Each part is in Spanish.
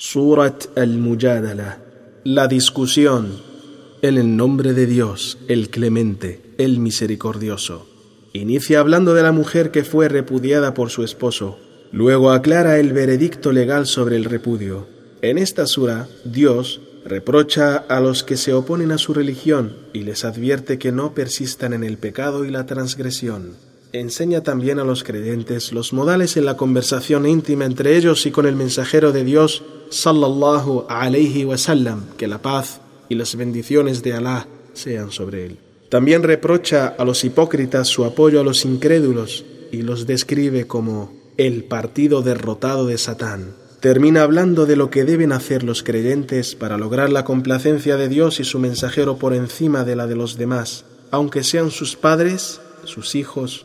Surat al-Mujadala, la discusión, en el nombre de Dios, el clemente, el misericordioso. Inicia hablando de la mujer que fue repudiada por su esposo, luego aclara el veredicto legal sobre el repudio. En esta sura, Dios reprocha a los que se oponen a su religión y les advierte que no persistan en el pecado y la transgresión enseña también a los creyentes los modales en la conversación íntima entre ellos y con el mensajero de Dios, sallallahu alayhi que la paz y las bendiciones de Alá sean sobre él. También reprocha a los hipócritas su apoyo a los incrédulos y los describe como el partido derrotado de Satán. Termina hablando de lo que deben hacer los creyentes para lograr la complacencia de Dios y su mensajero por encima de la de los demás, aunque sean sus padres, sus hijos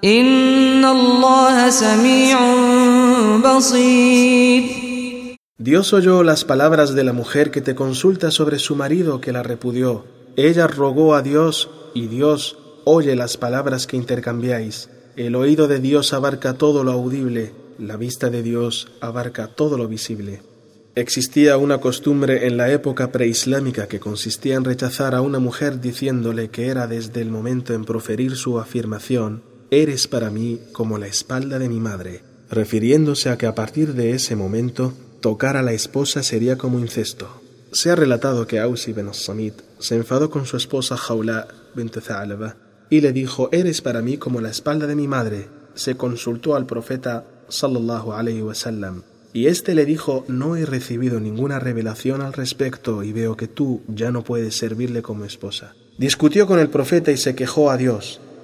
Dios oyó las palabras de la mujer que te consulta sobre su marido que la repudió. Ella rogó a Dios y Dios oye las palabras que intercambiáis. El oído de Dios abarca todo lo audible, la vista de Dios abarca todo lo visible. Existía una costumbre en la época preislámica que consistía en rechazar a una mujer diciéndole que era desde el momento en proferir su afirmación eres para mí como la espalda de mi madre, refiriéndose a que a partir de ese momento tocar a la esposa sería como incesto. Se ha relatado que Ausi ben Samit se enfadó con su esposa Jaula bint Thalaba y le dijo: Eres para mí como la espalda de mi madre. Se consultó al profeta sallallahu alayhi y éste le dijo: No he recibido ninguna revelación al respecto y veo que tú ya no puedes servirle como esposa. Discutió con el profeta y se quejó a Dios.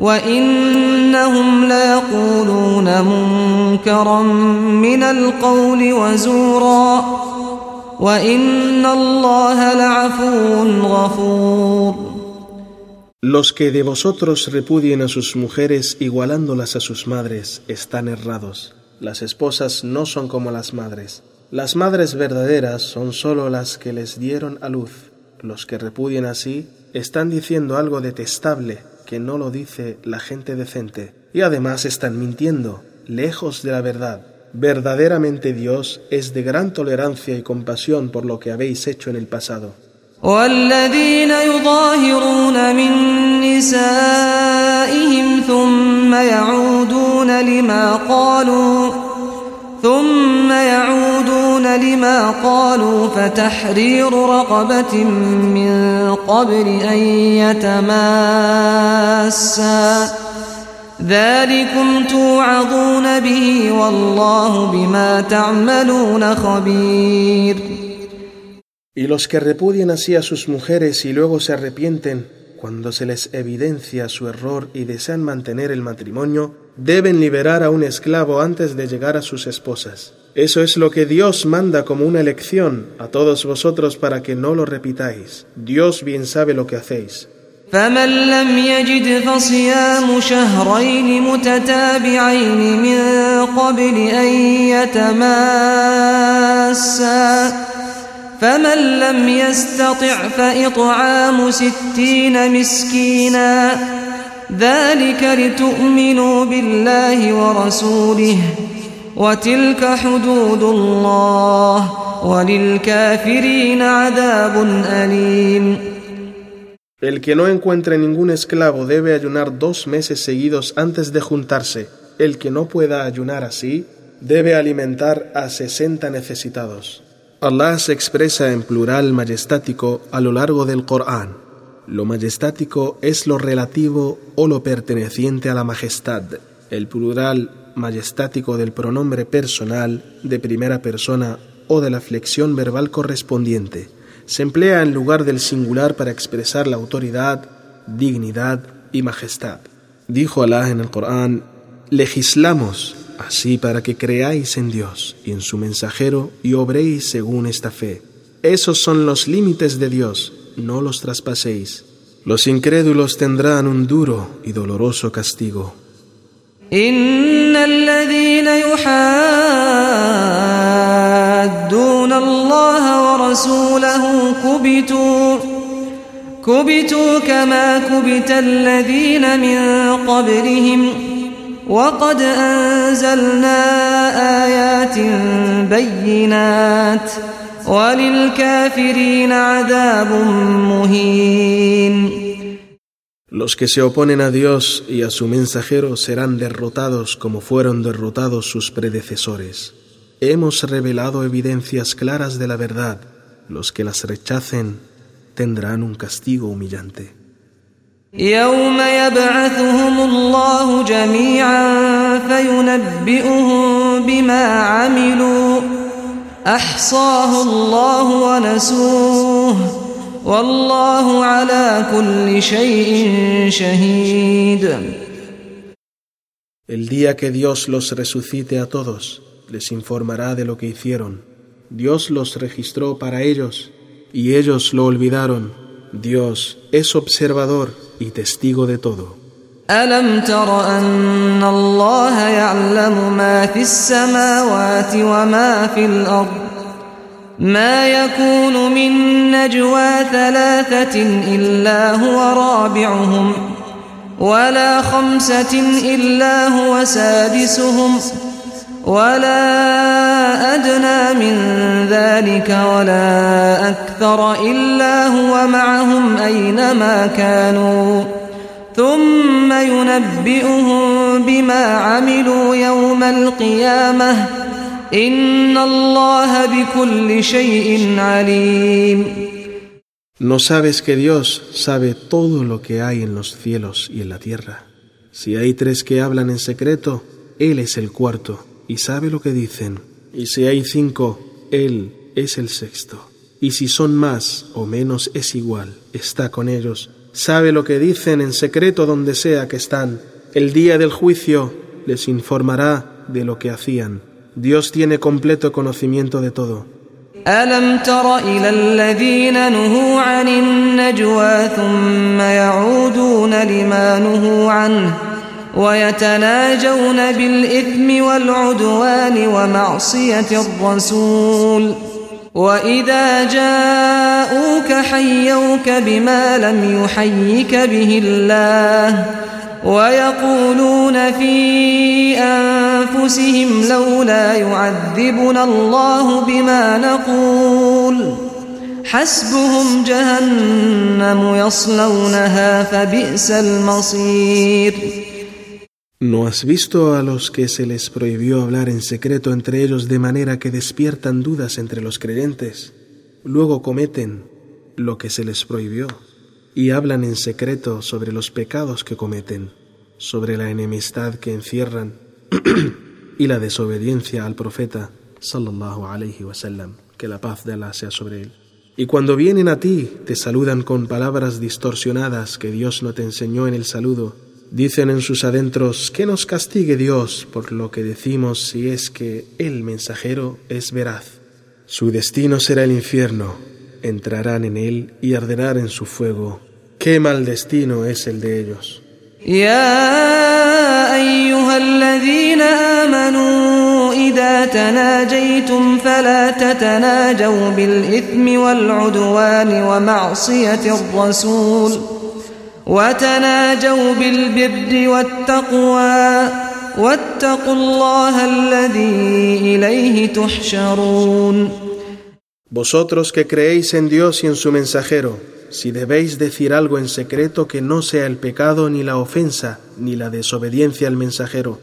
Los que de vosotros repudien a sus mujeres igualándolas a sus madres están errados. Las esposas no son como las madres. Las madres verdaderas son sólo las que les dieron a luz. Los que repudien así están diciendo algo detestable que no lo dice la gente decente. Y además están mintiendo, lejos de la verdad. Verdaderamente Dios es de gran tolerancia y compasión por lo que habéis hecho en el pasado. Y los que repudien así a sus mujeres y luego se arrepienten cuando se les evidencia su error y desean mantener el matrimonio, deben liberar a un esclavo antes de llegar a sus esposas. Eso es lo que Dios manda como una lección a todos vosotros para que no lo repitáis. Dios bien sabe lo que hacéis. فمن لم يجد فصيام شهرين متتابعين من قبل أن يتماسا فمن لم يستطع فإطعام ستين مسكينا ذلك لتؤمنوا بالله ورسوله El que no encuentre ningún esclavo debe ayunar dos meses seguidos antes de juntarse. El que no pueda ayunar así debe alimentar a sesenta necesitados. Allah se expresa en plural majestático a lo largo del Corán. Lo majestático es lo relativo o lo perteneciente a la majestad. El plural majestático del pronombre personal, de primera persona o de la flexión verbal correspondiente. Se emplea en lugar del singular para expresar la autoridad, dignidad y majestad. Dijo Alá en el Corán, legislamos así para que creáis en Dios y en su mensajero y obréis según esta fe. Esos son los límites de Dios, no los traspaséis. Los incrédulos tendrán un duro y doloroso castigo. إن الذين يحادون الله ورسوله كبتوا كبتوا كما كبت الذين من قبلهم وقد أنزلنا آيات بينات وللكافرين عذاب مهين Los que se oponen a Dios y a su mensajero serán derrotados como fueron derrotados sus predecesores. Hemos revelado evidencias claras de la verdad. Los que las rechacen tendrán un castigo humillante. El día que Dios los resucite a todos, les informará de lo que hicieron. Dios los registró para ellos, y ellos lo olvidaron. Dios es observador y testigo de todo. ما يكون من نجوى ثلاثة إلا هو رابعهم ولا خمسة إلا هو سادسهم ولا أدنى من ذلك ولا أكثر إلا هو معهم أينما كانوا ثم ينبئهم بما عملوا يوم القيامة No sabes que Dios sabe todo lo que hay en los cielos y en la tierra. Si hay tres que hablan en secreto, Él es el cuarto y sabe lo que dicen. Y si hay cinco, Él es el sexto. Y si son más o menos es igual, está con ellos. Sabe lo que dicen en secreto donde sea que están. El día del juicio les informará de lo que hacían. Dios tiene completo conocimiento de todo. ألم تر إلى الذين نهوا عن النجوى ثم يعودون لما نهوا عنه ويتناجون بالإثم والعدوان ومعصية الرسول وإذا جاءوك حيوك بما لم يحيك به الله ¿No has visto a los que se les prohibió hablar en secreto entre ellos de manera que despiertan dudas entre los creyentes? Luego cometen lo que se les prohibió y hablan en secreto sobre los pecados que cometen, sobre la enemistad que encierran y la desobediencia al profeta sallallahu alayhi wasallam, que la paz de Allah sea sobre él. Y cuando vienen a ti, te saludan con palabras distorsionadas que Dios no te enseñó en el saludo. Dicen en sus adentros, que nos castigue Dios por lo que decimos si es que el mensajero es veraz. Su destino será el infierno, entrarán en él y arderán en su fuego. Qué mal destino es el de ellos. يا أيها الذين آمنوا إذا تناجيتم فلا تتناجوا بالإثم والعدوان ومعصية الرسول وتناجوا بالبر والتقوى واتقوا الله الذي إليه تحشرون Vosotros que creéis en Dios y en su mensajero, si debéis decir algo en secreto que no sea el pecado ni la ofensa ni la desobediencia al mensajero,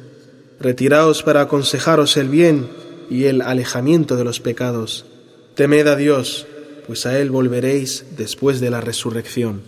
retiraos para aconsejaros el bien y el alejamiento de los pecados. Temed a Dios, pues a Él volveréis después de la resurrección.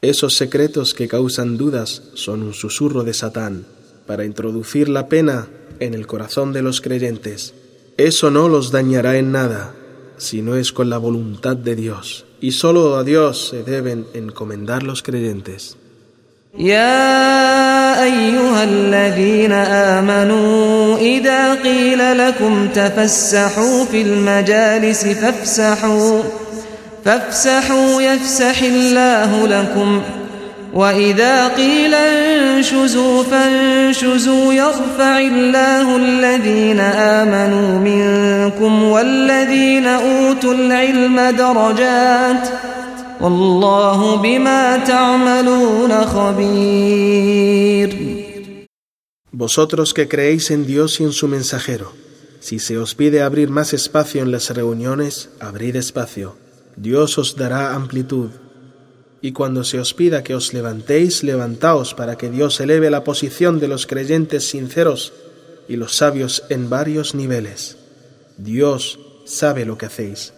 Esos secretos que causan dudas son un susurro de Satán para introducir la pena en el corazón de los creyentes. Eso no los dañará en nada, si no es con la voluntad de Dios. Y solo a Dios se deben encomendar los creyentes. Ya أيها الذين آمنوا إذا قيل لكم تفسحوا في المجالس فافسحوا فافسحوا يفسح الله لكم وإذا قيل انشزوا فانشزوا يرفع الله الذين آمنوا منكم والذين أوتوا العلم درجات ۖ Vosotros que creéis en Dios y en su mensajero, si se os pide abrir más espacio en las reuniones, abrid espacio. Dios os dará amplitud. Y cuando se os pida que os levantéis, levantaos para que Dios eleve la posición de los creyentes sinceros y los sabios en varios niveles. Dios sabe lo que hacéis.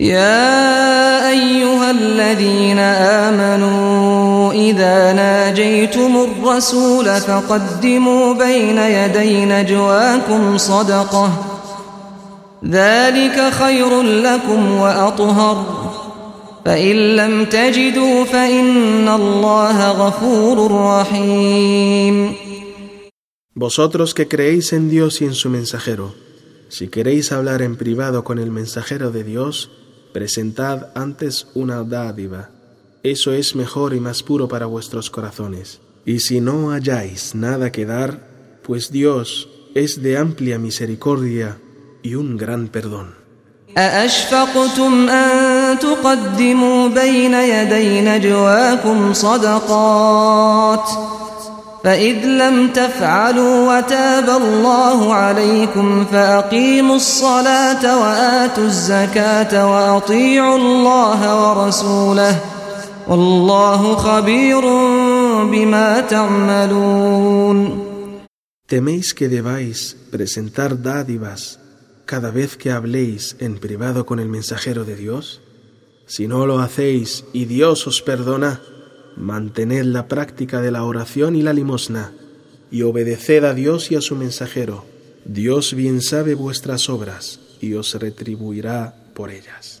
يا أيها الذين آمنوا إذا ناجيتم الرسول فقدموا بين يدي نجواكم صدقة ذلك خير لكم وأطهر فإن لم تجدوا فإن الله غفور رحيم Vosotros que creéis en Dios y en su mensajero Si queréis hablar en privado con el mensajero de Dios, presentad antes una dádiva. Eso es mejor y más puro para vuestros corazones. Y si no halláis nada que dar, pues Dios es de amplia misericordia y un gran perdón. فإذ لم تفعلوا وتاب الله عليكم فأقيموا الصلاة وآتوا الزكاة وأطيعوا الله ورسوله والله خبير بما تعملون Teméis que debáis presentar dádivas cada vez que habléis en privado con el mensajero de Dios? Si no lo hacéis y Dios os perdona, mantened la práctica de la oración y la limosna, y obedeced a Dios y a su mensajero. Dios bien sabe vuestras obras, y os retribuirá por ellas.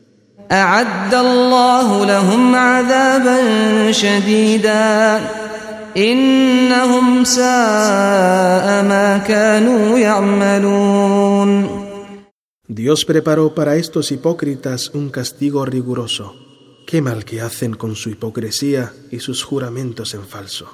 Dios preparó para estos hipócritas un castigo riguroso. Qué mal que hacen con su hipocresía y sus juramentos en falso.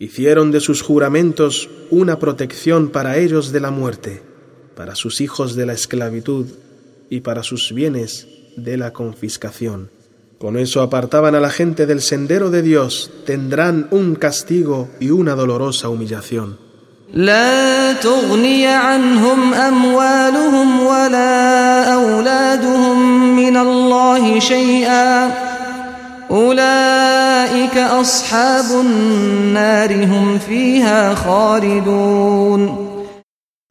Hicieron de sus juramentos una protección para ellos de la muerte, para sus hijos de la esclavitud y para sus bienes de la confiscación. Con eso apartaban a la gente del sendero de Dios, tendrán un castigo y una dolorosa humillación. لا تغني عنهم أموالهم ولا أولادهم من الله شيئا أولئك أصحاب النار هم فيها خالدون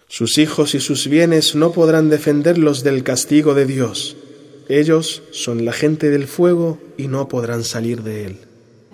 Sus hijos y sus bienes no podrán defenderlos del castigo de Dios. Ellos son la gente del fuego y no podrán salir de él.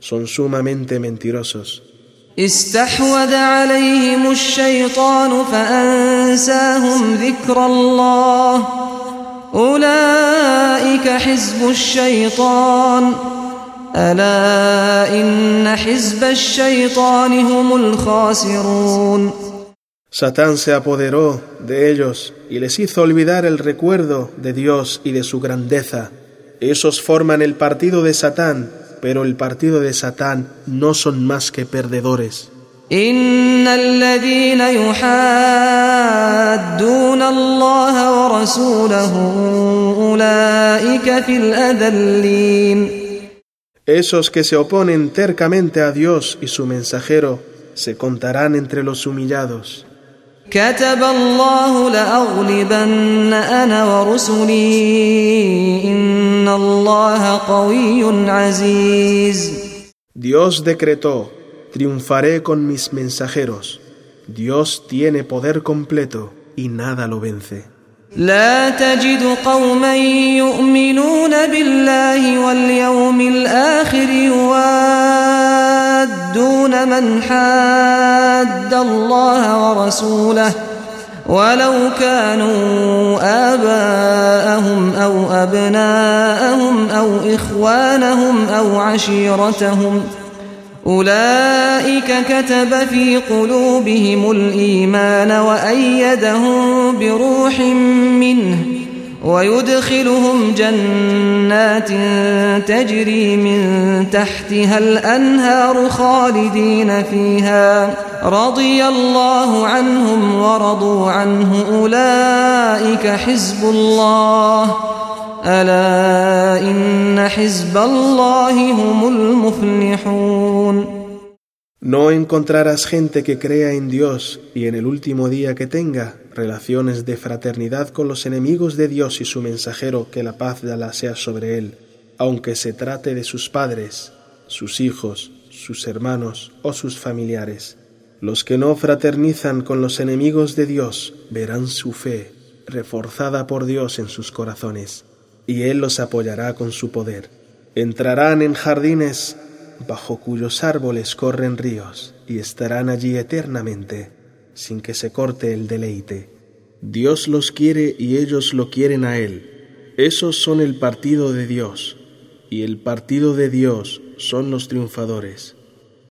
son sumamente mentirosos. Satán se apoderó de ellos y les hizo olvidar el recuerdo de Dios y de su grandeza. Esos forman el partido de Satán pero el partido de Satán no son más que perdedores. Esos que se oponen tercamente a Dios y su mensajero se contarán entre los humillados. كتب الله لأغلبن أنا ورسلي إن الله قوي عزيز Dios decretó, triunfaré con mis mensajeros. Dios tiene poder completo y nada lo vence. لا تجد قوما يؤمنون بالله واليوم الآخر يوادون من حاد حاد الله ورسوله ولو كانوا آباءهم أو أبناءهم أو إخوانهم أو عشيرتهم أولئك كتب في قلوبهم الإيمان وأيدهم بروح منه ويدخلهم جنات تجري من تحتها الأنهار خالدين فيها No encontrarás gente que crea en Dios y en el último día que tenga relaciones de fraternidad con los enemigos de Dios y su mensajero que la paz de Allah sea sobre él, aunque se trate de sus padres, sus hijos, sus hermanos o sus familiares. Los que no fraternizan con los enemigos de Dios verán su fe reforzada por Dios en sus corazones, y Él los apoyará con su poder. Entrarán en jardines bajo cuyos árboles corren ríos, y estarán allí eternamente, sin que se corte el deleite. Dios los quiere y ellos lo quieren a Él. Esos son el partido de Dios, y el partido de Dios son los triunfadores.